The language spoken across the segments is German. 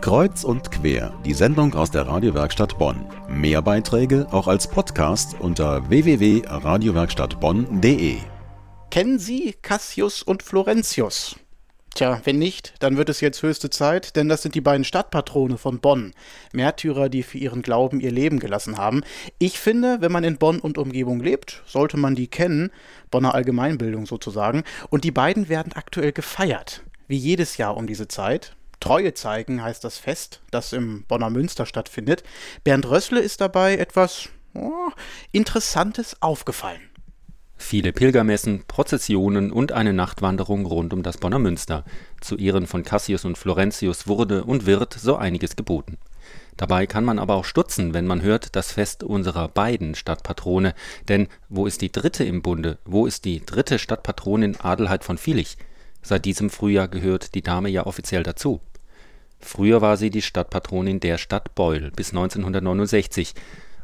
Kreuz und quer, die Sendung aus der Radiowerkstatt Bonn. Mehr Beiträge auch als Podcast unter www.radiowerkstattbonn.de. Kennen Sie Cassius und Florentius? Tja, wenn nicht, dann wird es jetzt höchste Zeit, denn das sind die beiden Stadtpatrone von Bonn. Märtyrer, die für ihren Glauben ihr Leben gelassen haben. Ich finde, wenn man in Bonn und Umgebung lebt, sollte man die kennen. Bonner Allgemeinbildung sozusagen. Und die beiden werden aktuell gefeiert. Wie jedes Jahr um diese Zeit. Treue zeigen heißt das Fest, das im Bonner Münster stattfindet. Bernd Rössle ist dabei etwas oh, Interessantes aufgefallen. Viele Pilgermessen, Prozessionen und eine Nachtwanderung rund um das Bonner Münster. Zu Ehren von Cassius und Florentius wurde und wird so einiges geboten. Dabei kann man aber auch stutzen, wenn man hört, das Fest unserer beiden Stadtpatrone. Denn wo ist die dritte im Bunde? Wo ist die dritte Stadtpatronin Adelheid von Vilich? Seit diesem Frühjahr gehört die Dame ja offiziell dazu. Früher war sie die Stadtpatronin der Stadt Beul bis 1969.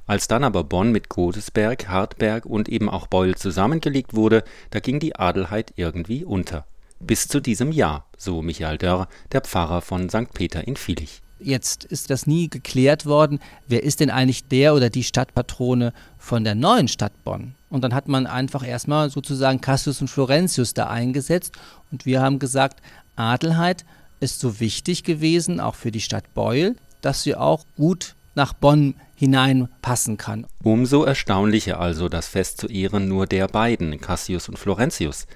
Als dann aber Bonn mit Godesberg, Hartberg und eben auch Beul zusammengelegt wurde, da ging die Adelheid irgendwie unter. Bis zu diesem Jahr, so Michael Dörr, der Pfarrer von St. Peter in Vilich. Jetzt ist das nie geklärt worden, wer ist denn eigentlich der oder die Stadtpatrone von der neuen Stadt Bonn? Und dann hat man einfach erstmal sozusagen Cassius und Florentius da eingesetzt und wir haben gesagt, Adelheid ist so wichtig gewesen, auch für die Stadt Beul, dass sie auch gut nach Bonn hineinpassen kann. Umso erstaunlicher also das Fest zu Ehren nur der beiden, Cassius und Florentius.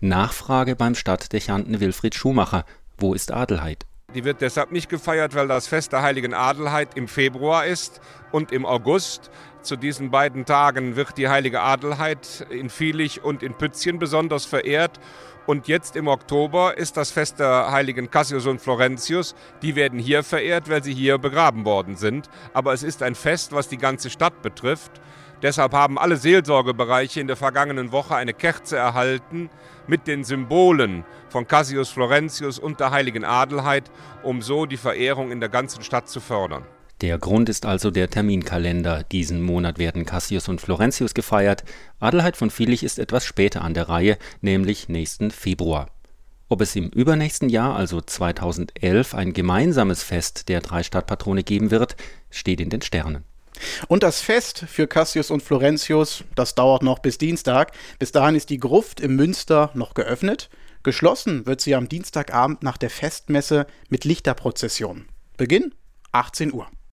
Nachfrage beim Stadtdechanten Wilfried Schumacher. Wo ist Adelheid? Die wird deshalb nicht gefeiert, weil das Fest der heiligen Adelheid im Februar ist und im August. Zu diesen beiden Tagen wird die heilige Adelheid in Vilich und in Pützchen besonders verehrt. Und jetzt im Oktober ist das Fest der heiligen Cassius und Florentius. Die werden hier verehrt, weil sie hier begraben worden sind. Aber es ist ein Fest, was die ganze Stadt betrifft. Deshalb haben alle Seelsorgebereiche in der vergangenen Woche eine Kerze erhalten mit den Symbolen von Cassius Florentius und der heiligen Adelheid, um so die Verehrung in der ganzen Stadt zu fördern. Der Grund ist also der Terminkalender. Diesen Monat werden Cassius und Florentius gefeiert. Adelheid von Vilich ist etwas später an der Reihe, nämlich nächsten Februar. Ob es im übernächsten Jahr, also 2011, ein gemeinsames Fest der drei Stadtpatrone geben wird, steht in den Sternen. Und das Fest für Cassius und Florentius, das dauert noch bis Dienstag. Bis dahin ist die Gruft im Münster noch geöffnet. Geschlossen wird sie am Dienstagabend nach der Festmesse mit Lichterprozession. Beginn 18 Uhr.